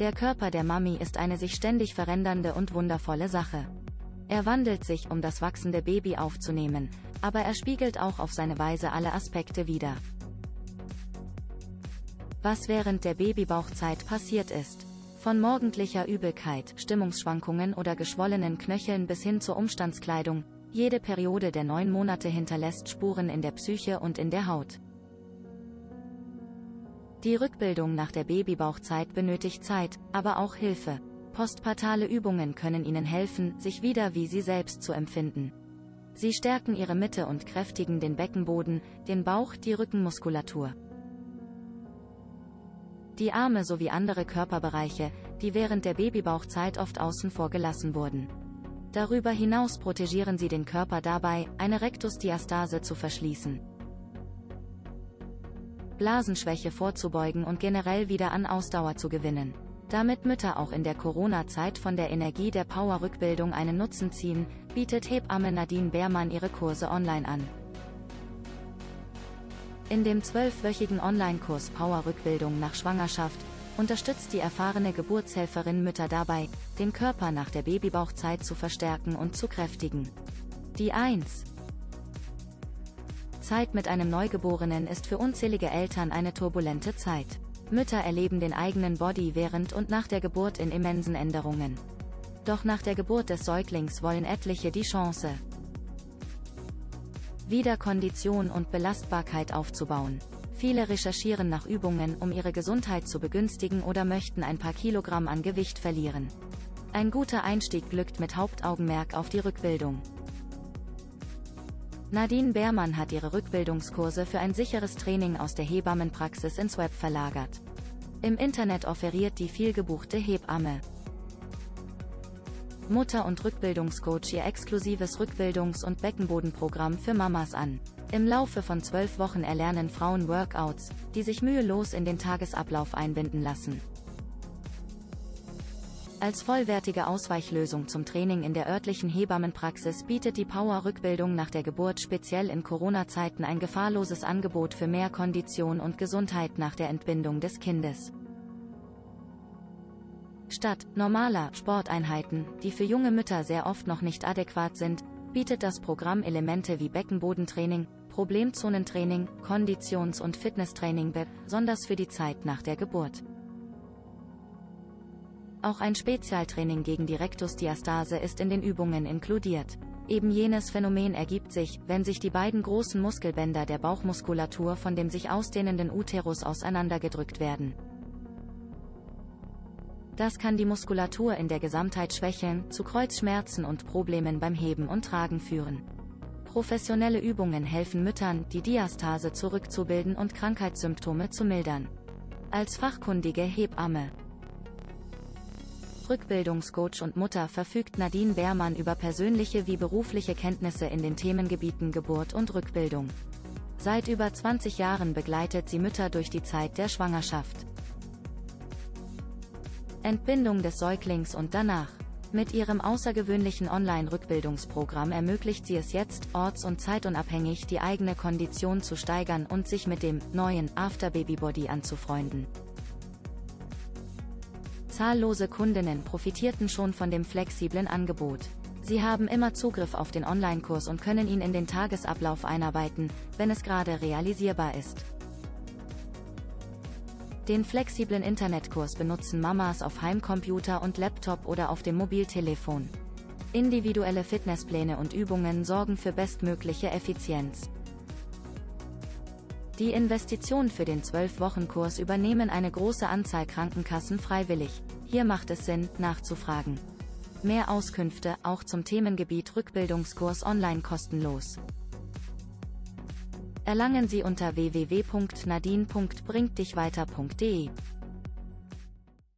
Der Körper der Mami ist eine sich ständig verändernde und wundervolle Sache. Er wandelt sich, um das wachsende Baby aufzunehmen, aber er spiegelt auch auf seine Weise alle Aspekte wider. Was während der Babybauchzeit passiert ist. Von morgendlicher Übelkeit, Stimmungsschwankungen oder geschwollenen Knöcheln bis hin zur Umstandskleidung, jede Periode der neun Monate hinterlässt Spuren in der Psyche und in der Haut. Die Rückbildung nach der Babybauchzeit benötigt Zeit, aber auch Hilfe. Postpartale Übungen können Ihnen helfen, sich wieder wie Sie selbst zu empfinden. Sie stärken Ihre Mitte und kräftigen den Beckenboden, den Bauch, die Rückenmuskulatur. Die Arme sowie andere Körperbereiche, die während der Babybauchzeit oft außen vor gelassen wurden. Darüber hinaus protegieren sie den Körper dabei, eine Rektusdiastase zu verschließen. Blasenschwäche vorzubeugen und generell wieder an Ausdauer zu gewinnen. Damit Mütter auch in der Corona-Zeit von der Energie der Power-Rückbildung einen Nutzen ziehen, bietet Hebamme Nadine Beermann ihre Kurse online an. In dem zwölfwöchigen Online-Kurs Power-Rückbildung nach Schwangerschaft unterstützt die erfahrene Geburtshelferin Mütter dabei, den Körper nach der Babybauchzeit zu verstärken und zu kräftigen. Die 1. Zeit mit einem Neugeborenen ist für unzählige Eltern eine turbulente Zeit. Mütter erleben den eigenen Body während und nach der Geburt in immensen Änderungen. Doch nach der Geburt des Säuglings wollen etliche die Chance, wieder Kondition und Belastbarkeit aufzubauen. Viele recherchieren nach Übungen, um ihre Gesundheit zu begünstigen oder möchten ein paar Kilogramm an Gewicht verlieren. Ein guter Einstieg glückt mit Hauptaugenmerk auf die Rückbildung. Nadine Beermann hat ihre Rückbildungskurse für ein sicheres Training aus der Hebammenpraxis ins Web verlagert. Im Internet offeriert die vielgebuchte Hebamme Mutter- und Rückbildungscoach ihr exklusives Rückbildungs- und Beckenbodenprogramm für Mamas an. Im Laufe von zwölf Wochen erlernen Frauen Workouts, die sich mühelos in den Tagesablauf einbinden lassen. Als vollwertige Ausweichlösung zum Training in der örtlichen Hebammenpraxis bietet die Power-Rückbildung nach der Geburt speziell in Corona-Zeiten ein gefahrloses Angebot für mehr Kondition und Gesundheit nach der Entbindung des Kindes. Statt normaler Sporteinheiten, die für junge Mütter sehr oft noch nicht adäquat sind, bietet das Programm Elemente wie Beckenbodentraining, Problemzonentraining, Konditions- und Fitnesstraining besonders für die Zeit nach der Geburt. Auch ein Spezialtraining gegen die Rektusdiastase ist in den Übungen inkludiert. Eben jenes Phänomen ergibt sich, wenn sich die beiden großen Muskelbänder der Bauchmuskulatur von dem sich ausdehnenden Uterus auseinandergedrückt werden. Das kann die Muskulatur in der Gesamtheit schwächeln, zu Kreuzschmerzen und Problemen beim Heben und Tragen führen. Professionelle Übungen helfen Müttern, die Diastase zurückzubilden und Krankheitssymptome zu mildern. Als fachkundige Hebamme Rückbildungscoach und Mutter verfügt Nadine Beermann über persönliche wie berufliche Kenntnisse in den Themengebieten Geburt und Rückbildung. Seit über 20 Jahren begleitet sie Mütter durch die Zeit der Schwangerschaft. Entbindung des Säuglings und danach. Mit ihrem außergewöhnlichen Online-Rückbildungsprogramm ermöglicht sie es jetzt, orts- und zeitunabhängig die eigene Kondition zu steigern und sich mit dem neuen After-Baby-Body anzufreunden. Zahllose Kundinnen profitierten schon von dem flexiblen Angebot. Sie haben immer Zugriff auf den Online-Kurs und können ihn in den Tagesablauf einarbeiten, wenn es gerade realisierbar ist. Den flexiblen Internetkurs benutzen Mamas auf Heimcomputer und Laptop oder auf dem Mobiltelefon. Individuelle Fitnesspläne und Übungen sorgen für bestmögliche Effizienz. Die Investition für den 12-Wochen-Kurs übernehmen eine große Anzahl Krankenkassen freiwillig. Hier macht es Sinn, nachzufragen. Mehr Auskünfte, auch zum Themengebiet Rückbildungskurs online kostenlos. Erlangen Sie unter www.nadine.bringtdichweiter.de.